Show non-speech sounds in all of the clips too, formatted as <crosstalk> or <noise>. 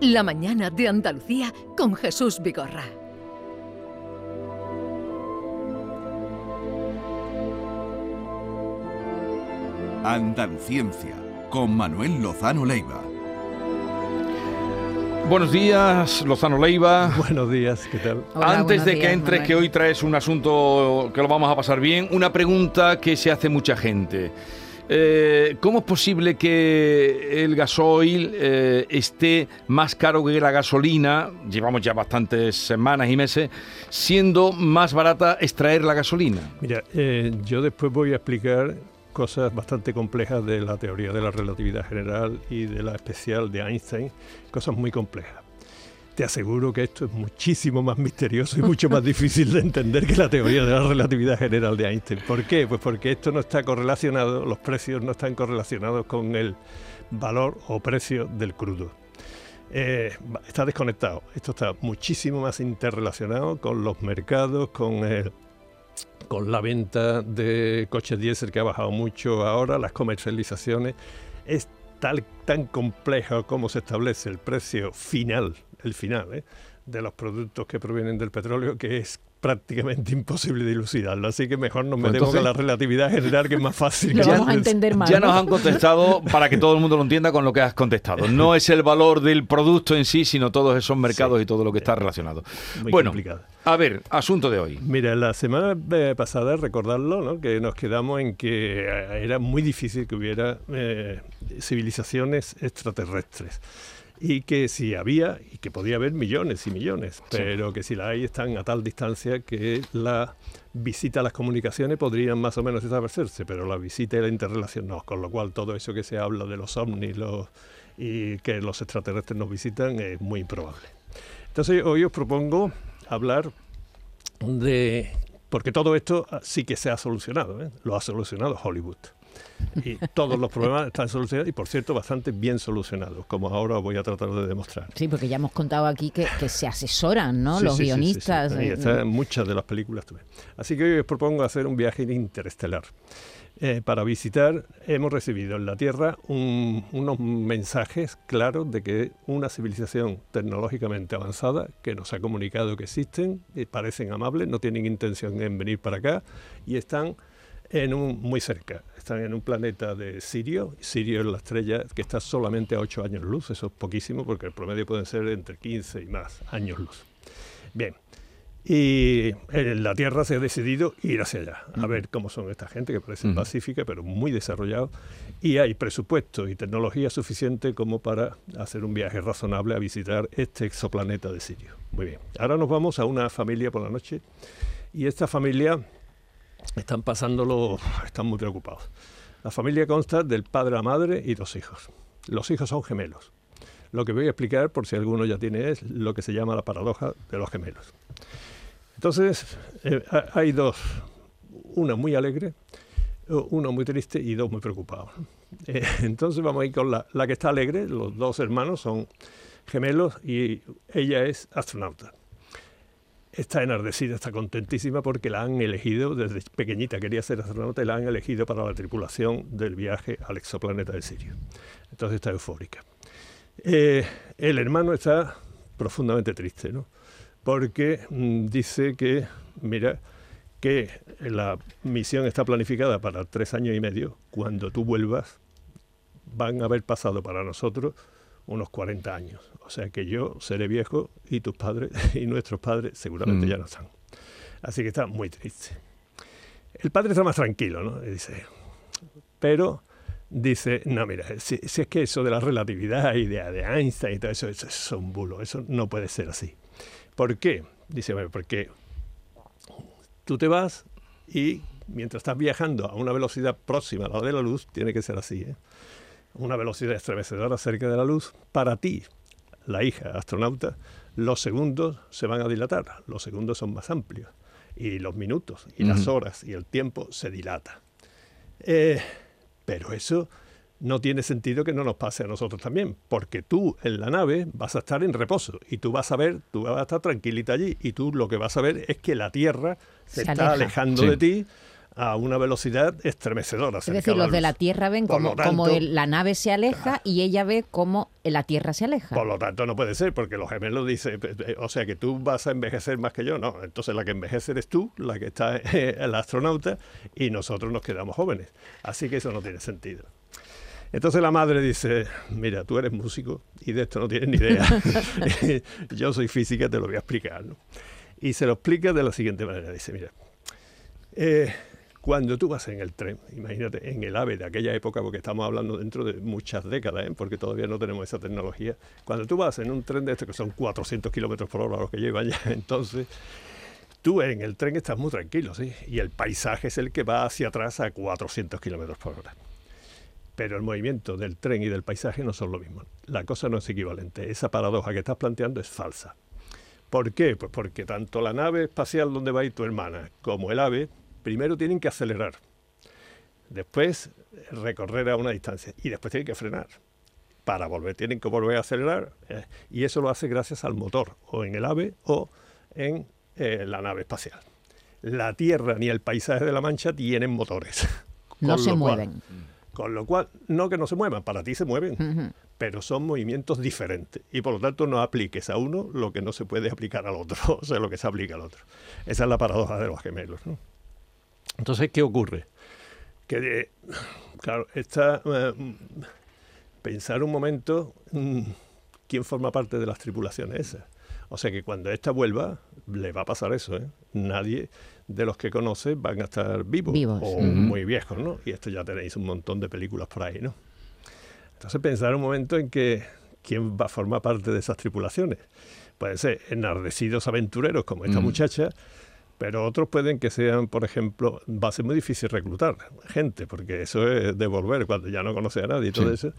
La mañana de Andalucía con Jesús Vigorra. Andaluciencia con Manuel Lozano Leiva. Buenos días, Lozano Leiva. <laughs> Buenos días, ¿qué tal? Hola, Antes de que días, entres, Manuel. que hoy traes un asunto que lo vamos a pasar bien, una pregunta que se hace mucha gente. Eh, ¿Cómo es posible que el gasoil eh, esté más caro que la gasolina? Llevamos ya bastantes semanas y meses, siendo más barata extraer la gasolina. Mira, eh, yo después voy a explicar cosas bastante complejas de la teoría de la relatividad general y de la especial de Einstein, cosas muy complejas. Te aseguro que esto es muchísimo más misterioso y mucho más difícil de entender que la teoría de la relatividad general de Einstein. ¿Por qué? Pues porque esto no está correlacionado, los precios no están correlacionados con el valor o precio del crudo. Eh, está desconectado. Esto está muchísimo más interrelacionado con los mercados, con el, con la venta de coches diésel que ha bajado mucho ahora, las comercializaciones. Es tal, tan complejo como se establece el precio final, el final, ¿eh? de los productos que provienen del petróleo, que es prácticamente <laughs> imposible dilucidarlo. Así que mejor nos Pues metemos entonces- con la relatividad general, que es más fácil. Lo vamos a la- entender más. Ya ¿no? nos han contestado para que todo el mundo lo entienda con lo que has contestado. No es el valor del producto en sí, sino todos esos mercados Sí. y todo lo que está relacionado. Muy bueno, complicado. a ver, asunto de hoy. Mira, la semana pasada, recordarlo, ¿no? que nos quedamos en que eh, era muy difícil que hubiera eh, civilizaciones extraterrestres. Y que si había, y que podía haber millones y millones, pero que si la hay están a tal distancia que la visita a las comunicaciones podrían más o menos establecerse, pero la visita y la interrelación no, con lo cual todo eso que se habla de los ovnis los, y que los extraterrestres nos visitan es muy improbable. Entonces hoy os propongo hablar de... Porque todo esto sí que se ha solucionado, ¿eh? lo ha solucionado Hollywood. Y todos los problemas están solucionados y, por cierto, bastante bien solucionados, como ahora os voy a tratar de demostrar. Sí, porque ya hemos contado aquí que, que se asesoran, ¿no? Sí, Los sí, sí, guionistas. Ahí eh, está en muchas de las películas también. Así que hoy os propongo hacer un viaje interestelar. Eh, para visitar hemos recibido en la Tierra un- unos mensajes claros de que una civilización tecnológicamente avanzada que nos ha comunicado que existen, y parecen amables, no tienen intención en venir para acá y están en un, muy cerca. Están en un planeta de Sirio. Sirio es la estrella que está solamente a 8 años luz. Eso es poquísimo porque el promedio pueden ser entre 15 y más años luz. Bien. Y en la Tierra se ha decidido ir hacia allá, a ver cómo son esta gente, que parece pacífica, pero muy desarrollado. Y hay presupuesto y tecnología suficiente como para hacer un viaje razonable a visitar este exoplaneta de Sirio. Muy bien. Ahora nos vamos a una familia por la noche. Y esta familia están pasándolo, están muy preocupados. La familia consta del padre, la madre y dos hijos. Los hijos son gemelos. Lo que voy a explicar, por si alguno ya tiene, es lo que se llama la paradoja de los gemelos. Entonces, eh, ha- hay dos, una muy alegre, u- uno muy triste y dos muy preocupados. <laughs> Eh, entonces vamos a ir con la que está alegre, los dos hermanos son gemelos y ella es astronauta. Está enardecida, está contentísima porque la han elegido, desde pequeñita quería ser astronauta y la han elegido para la tripulación del viaje al exoplaneta de Sirio. Entonces está eufórica. Eh, el hermano está profundamente triste, ¿no? Porque mm, dice que, mira, que la misión está planificada para tres años y medio. Cuando tú vuelvas, van a haber pasado para nosotros unos 40 años. O sea que yo seré viejo y tus padres <laughs> y nuestros padres seguramente Mm. ya no están. Así que está muy triste. El padre está más tranquilo, ¿no? Y dice, pero dice, no, mira, si, si es que eso de la relatividad y de, de Einstein y todo eso, eso es un bulo, eso no puede ser así. ¿Por qué? Dice, bueno, porque tú te vas y mientras estás viajando a una velocidad próxima a la de la luz, tiene que ser así, ¿eh? Una velocidad estremecedora cerca de la luz, para ti, la hija astronauta, los segundos se van a dilatar, los segundos son más amplios, y los minutos, y las horas, y el tiempo se dilata. Eh, pero eso no tiene sentido que no nos pase a nosotros también, porque tú en la nave vas a estar en reposo y tú vas a ver, tú vas a estar tranquilita allí y tú lo que vas a ver es que la Tierra se, Se está aleja. alejando Sí. de ti a una velocidad estremecedora. Es decir, los de la Tierra ven como, como la nave se aleja y ella ve cómo la Tierra se aleja. Por lo tanto, no puede ser, porque los gemelos dicen, o sea, que tú vas a envejecer más que yo, no. Entonces, la que envejece eres tú, la que está <laughs> el astronauta, y nosotros nos quedamos jóvenes. Así que eso no tiene sentido. Entonces la madre dice, mira, tú eres músico y de esto no tienes ni idea. <laughs> <laughs> yo soy física, te lo voy a explicar. ¿no? Y se lo explica de la siguiente manera. Dice, mira, eh, cuando tú vas en el tren, imagínate, en el AVE de aquella época, porque estamos hablando dentro de muchas décadas, ¿eh? porque todavía no tenemos esa tecnología, cuando tú vas en un tren de estos que son 400 kilómetros por hora los que llevan ya, <laughs> entonces tú en el tren estás muy tranquilo, ¿sí? Y el paisaje es el que va hacia atrás a 400 kilómetros por hora. Pero el movimiento del tren y del paisaje no son lo mismo. La cosa no es equivalente. Esa paradoja que estás planteando es falsa. ¿Por qué? Pues porque tanto la nave espacial donde va a ir tu hermana como el ave, primero tienen que acelerar, después recorrer a una distancia y después tienen que frenar. Para volver, tienen que volver a acelerar eh, y eso lo hace gracias al motor, o en el ave o en eh, la nave espacial. La Tierra ni el paisaje de la Mancha tienen motores. No se mueven. Con lo cual, no que no se muevan, para ti se mueven, pero son movimientos diferentes. Y por lo tanto no apliques a uno lo que no se puede aplicar al otro, <laughs> o sea, lo que se aplica al otro. Esa es la paradoja de los gemelos. Entonces, ¿qué ocurre? Que, claro, está... Eh, pensar un momento mm, quién forma parte de las tripulaciones esas. O sea que cuando ésta vuelva, le va a pasar eso. ¿eh? Nadie de los que conoce van a estar vivos, o muy viejos, ¿no? Y esto ya tenéis un montón de películas por ahí, ¿no? Entonces pensar un momento en que quién va a formar parte de esas tripulaciones. Pueden ser enardecidos aventureros como esta muchacha, pero otros pueden que sean, por ejemplo, va a ser muy difícil reclutar gente, porque eso es devolver cuando ya no conoce a nadie y todo eso.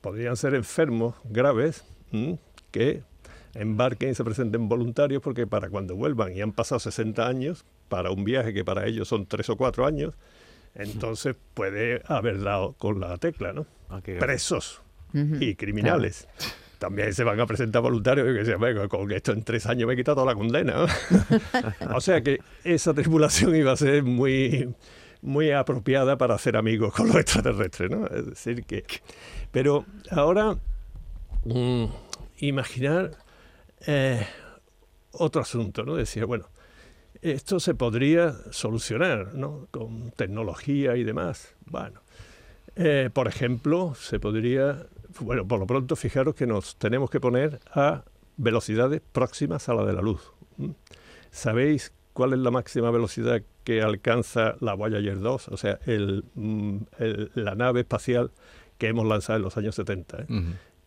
Podrían ser enfermos graves que embarquen y se presenten voluntarios porque para cuando vuelvan y han pasado 60 años, para un viaje que para ellos son 3 o 4 años, entonces puede haber dado con la tecla, ¿no? Ah, Presos y criminales. También se van a presentar voluntarios que se con esto en tres años me he quitado la condena. <laughs> o sea que esa tripulación iba a ser muy, muy apropiada para hacer amigos con los extraterrestres, ¿no? Es decir que... Pero ahora, mm, imaginar eh, otro asunto, ¿no? Decir, bueno, esto se podría solucionar, ¿no? Con tecnología y demás. Bueno, eh, por ejemplo, se podría, bueno, por lo pronto fijaros que nos tenemos que poner a velocidades próximas a la de la luz. ¿Sabéis cuál es la máxima velocidad que alcanza la Voyager 2? O sea, mm, la nave espacial que hemos lanzado en los años 70, ¿eh?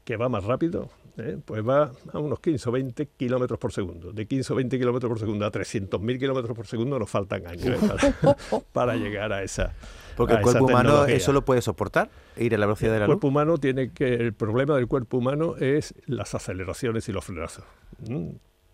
que va más rápido ¿eh? pues va a unos 15 o 20 kilómetros por segundo. De 15 o 20 kilómetros por segundo a 300.000 kilómetros por segundo nos faltan años ¿eh? para, <laughs> llegar a esa. Porque el cuerpo humano eso lo puede soportar, ir a la velocidad de la luz. El cuerpo humano tiene que. El problema del cuerpo humano es las aceleraciones y los frenazos.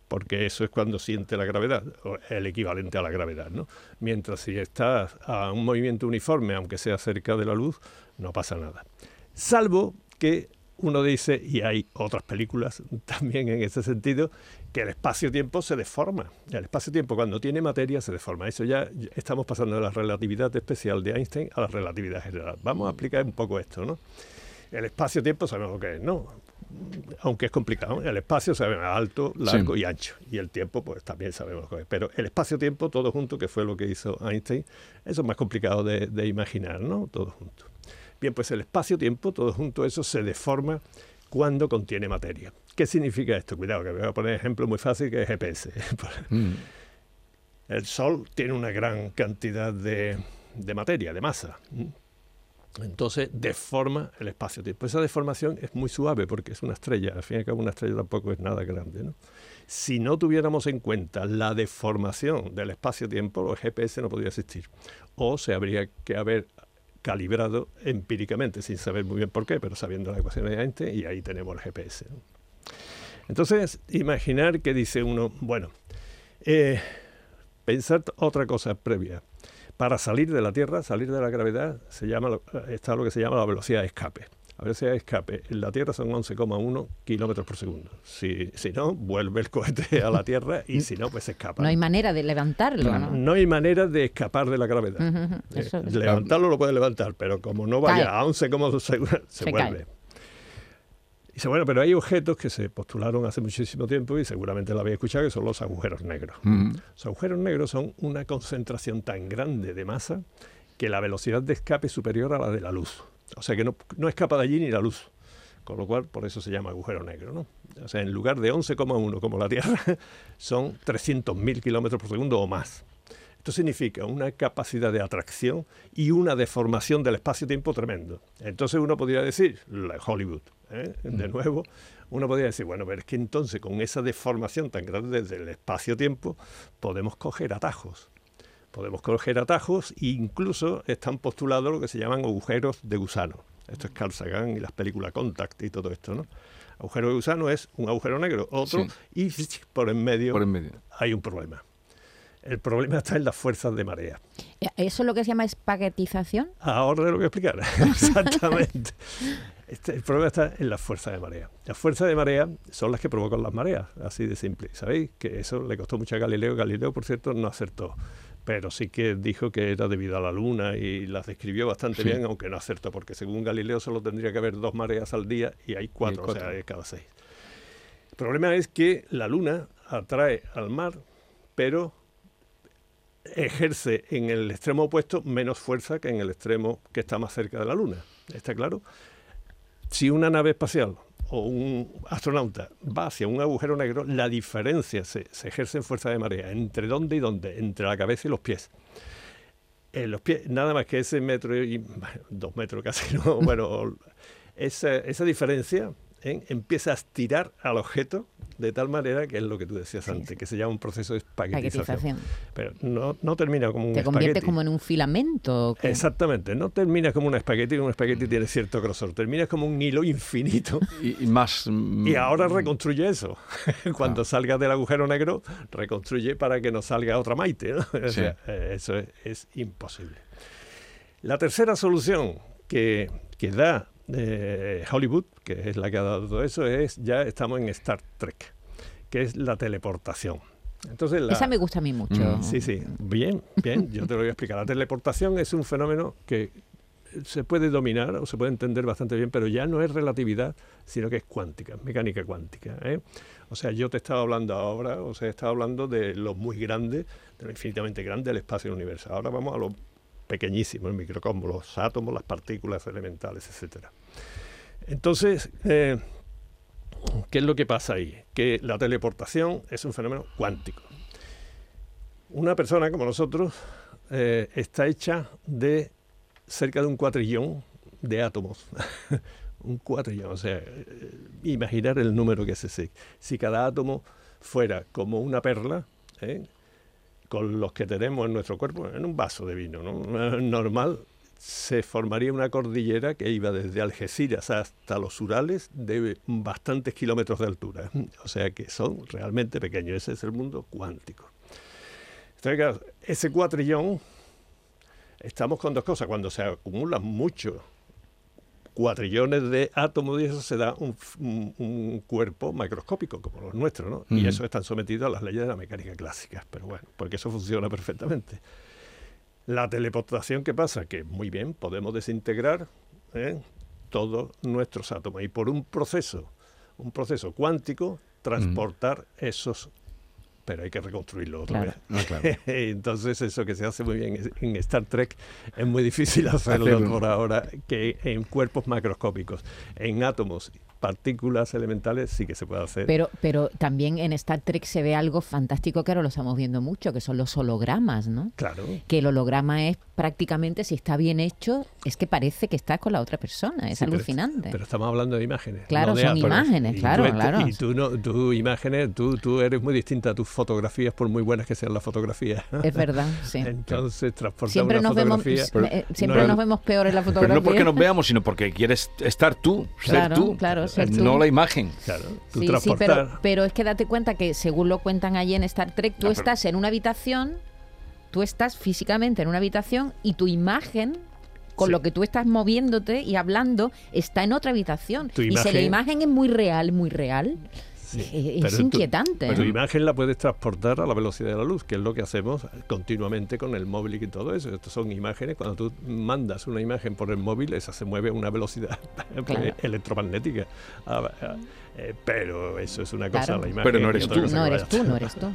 Porque eso es cuando siente la gravedad, el equivalente a la gravedad. ¿no? Mientras si está a un movimiento uniforme, aunque sea cerca de la luz, no pasa nada. Salvo que uno dice, y hay otras películas <laughs> también en ese sentido, que el espacio-tiempo se deforma. El espacio-tiempo cuando tiene materia se deforma. Eso ya estamos pasando de la relatividad especial de Einstein a la relatividad general. Vamos a explicar un poco esto, ¿no? El espacio-tiempo sabemos lo que es, ¿no? Aunque es complicado. El espacio sabemos alto, largo y ancho. Y el tiempo, pues también sabemos lo que es. Pero el espacio-tiempo, todo junto, que fue lo que hizo Einstein, eso es más complicado de, de imaginar, ¿no? Todo junto. Bien, pues el espacio-tiempo, todo junto eso, se deforma cuando contiene materia. ¿Qué significa esto? Cuidado, que voy a poner ejemplo muy fácil que es GPS. <laughs> Mm. El Sol tiene una gran cantidad de, materia, de masa. Entonces deforma el espacio-tiempo. Esa deformación es muy suave porque es una estrella. Al fin y al cabo, una estrella tampoco es nada grande. Si no tuviéramos en cuenta la deformación del espacio-tiempo, el GPS no podría existir. O se habría que haber calibrado empíricamente, sin saber muy bien por qué, pero sabiendo la ecuación de Einstein, y ahí tenemos el GPS. Entonces, imaginar que dice uno, bueno, eh, pensar otra cosa previa. Para salir de la Tierra, salir de la gravedad, se llama, está lo que se llama la velocidad de escape. La velocidad de escape en la Tierra son 11,1 kilómetros por segundo. Si, si no, vuelve el cohete a la Tierra y si no, pues se escapa. No hay manera de levantarlo, ¿no? No hay manera de escapar de la gravedad. Eh, levantarlo lo puede levantar, pero como no vaya a 11,2 se, se, vuelve. Y dice, bueno, pero hay objetos que se postularon hace muchísimo tiempo y seguramente lo habéis escuchado, que son los agujeros negros. Los agujeros negros son una concentración tan grande de masa que la velocidad de escape es superior a la de la luz. O sea que no, escapa de allí ni la luz. Con lo cual, por eso se llama agujero negro. ¿no? O sea, en lugar de 11,1 como la Tierra, <laughs> son 300.000 kilómetros por segundo o más. Esto significa una capacidad de atracción y una deformación del espacio-tiempo tremendo. Entonces uno podría decir, Hollywood, ¿eh? de nuevo, uno podría decir, bueno, pero es que entonces con esa deformación tan grande del espacio-tiempo podemos coger atajos podemos coger atajos e incluso están postulados lo que se llaman agujeros de gusano. Esto es Carl Sagan y las películas Contact y todo esto, ¿no? Agujero de gusano es un agujero negro, otro, y por en, medio por en medio hay un problema. El problema está en las fuerzas de marea. ¿Eso es lo que se llama espaguetización? Ahora te lo voy a explicar. <laughs> Exactamente. Este, el problema está en las fuerzas de marea. Las fuerzas de marea son las que provocan las mareas, así de simple. ¿Sabéis? Que eso le costó mucho a Galileo. Galileo, por cierto, no acertó pero sí que dijo que era debido a la luna y las describió bastante bien, aunque no acertó, porque según Galileo solo tendría que haber dos mareas al día y hay cuatro, o sea, cada seis. El problema es que la luna atrae al mar, pero ejerce en el extremo opuesto menos fuerza que en el extremo que está más cerca de la luna. ¿Está claro? Si una nave espacial o un astronauta va hacia un agujero negro, la diferencia se, ejerce en fuerza de marea. ¿Entre dónde y dónde? Entre la cabeza y los pies. En los pies, nada más que ese metro y <laughs> dos metros casi, ¿no? <laughs> bueno, esa, esa diferencia ¿eh? empieza a estirar al objeto de tal manera que es lo que tú decías antes, que se llama un proceso de espaguetización. Pero no, no, termina como un Te convierte como en un filamento. Exactamente, no termina como un espagueti, un espagueti tiene cierto grosor, termina como un hilo infinito. Y, más... Y ahora reconstruye eso. <laughs> Cuando salga del agujero negro, reconstruye para que no salga otra Maite. <laughs> Eso es, imposible. La tercera solución que, que da de Hollywood, que es la que ha dado todo eso, es ya estamos en Star Trek, que es la teleportación. Entonces Esa me gusta a mí mucho. Mm. Sí, sí, bien, bien, yo te lo voy a explicar. La teleportación es un fenómeno que se puede dominar o se puede entender bastante bien, pero ya no es relatividad, sino que es cuántica, mecánica cuántica. ¿eh? O sea, yo te estaba hablando ahora, o sea, estaba hablando de lo muy grande, de lo infinitamente grande del espacio universal. Ahora vamos a lo pequeñísimo, el microcosmos, los átomos, las partículas elementales, etcétera. Entonces, eh, ¿qué es lo que pasa ahí? Que la teleportación es un fenómeno cuántico. Una persona como nosotros eh, está hecha de cerca de un cuatrillón de átomos. <laughs> un cuatrillón, o sea, eh, imaginar el número que es ese. Si cada átomo fuera como una perla, con los que tenemos en nuestro cuerpo, en un vaso de vino <laughs> normal, se formaría una cordillera que iba desde Algeciras hasta los Urales de bastantes kilómetros de altura. <laughs> O sea que son realmente pequeños. Ese es el mundo cuántico. ese cuatrillón, estamos con dos cosas. Cuando se acumulan muchos cuatrillones de átomos y eso se da un, cuerpo macroscópico como los nuestros, ¿no? Y eso están sometidos a las leyes de la mecánica clásica. Pero bueno, porque eso funciona perfectamente. La teleportación, ¿qué pasa? Que muy bien, podemos desintegrar ¿eh? todos nuestros átomos y por un proceso, un proceso cuántico, transportar esos pero hay que reconstruirlo otra vez. Ah, <laughs> Entonces eso que se hace muy bien en Star Trek es muy difícil <laughs> hacerlo. por ahora que en cuerpos macroscópicos, en átomos partículas elementales sí que se puede hacer. Pero, pero también en Star Trek se ve algo fantástico que ahora lo estamos viendo mucho, que son los hologramas, ¿no? Claro. Que el holograma es prácticamente, si está bien hecho, es que parece que estás con la otra persona, es alucinante. Pero, estamos hablando de imágenes. Claro, son imágenes, claro, claro. Y tú, no, tú imágenes, tú, tú eres muy distinta a tus fotografías, por muy buenas que sean las fotografías. Es verdad, <laughs> sí. Entonces, transportamos siempre nos vemos, eh, Siempre nos vemos peor en la fotografía. Pero no porque nos veamos, sino porque quieres estar tú, ser tú. Claro, no la imagen. Claro, sí, sí, pero, es que date cuenta que según lo cuentan allí en Star Trek, tú estás en una habitación, tú estás físicamente en una habitación y tu imagen con lo que tú estás moviéndote y hablando, está en otra habitación. y si la imagen es muy real, muy real, es, inquietante. pero tu imagen la puedes transportar a la velocidad de la luz, que es lo que hacemos continuamente con el móvil y todo eso. Estas son imágenes, cuando tú mandas una imagen por el móvil, esa se mueve a una velocidad <laughs> electromagnética. Ah, ah, eh, pero eso es una cosa, la imagen. Pero no eres tú. No eres tú, no eres <laughs> tú.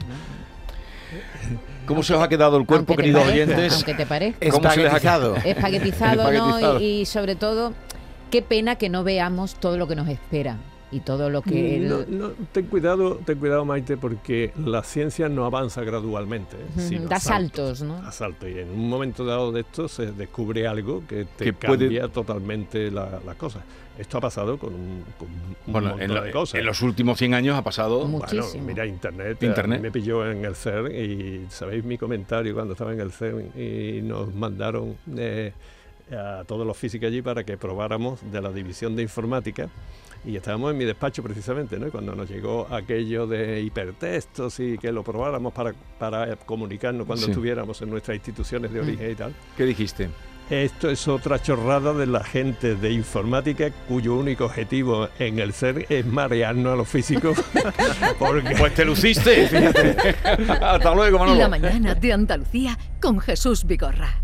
¿Cómo se os ha quedado el cuerpo, queridos oyentes? Aunque te parezca. ¿Cómo se les ha quedado? Espaguetizado, <laughs> ¿no? y sobre todo, qué pena que no veamos todo lo que nos espera y todo lo que... No, no, ten cuidado, ten cuidado Maite, porque la ciencia no avanza gradualmente. ¿eh? da saltos, ¿no? Da saltos. Y en un momento dado de esto se descubre algo que te cambia totalmente las la cosas. Esto ha pasado con un, bueno, en de cosas. En los últimos 100 años ha pasado... Muchísimo. Bueno, mira, Internet, Internet. me pilló en el CERN y sabéis mi comentario cuando estaba en el CERN y nos mandaron... Eh, a todos los físicos allí para que probáramos de la división de informática y estábamos en mi despacho precisamente, ¿no? cuando nos llegó aquello de hipertextos y que lo probáramos para, para comunicarnos cuando estuviéramos en nuestras instituciones de mm. origen y tal. ¿Qué dijiste? Esto es otra chorrada de la gente de informática cuyo único objetivo en el ser es marearnos a los físicos. <laughs> porque... Pues te luciste, fíjate. <laughs> Hasta luego, Manolo. La mañana de Andalucía con Jesús Vigorra.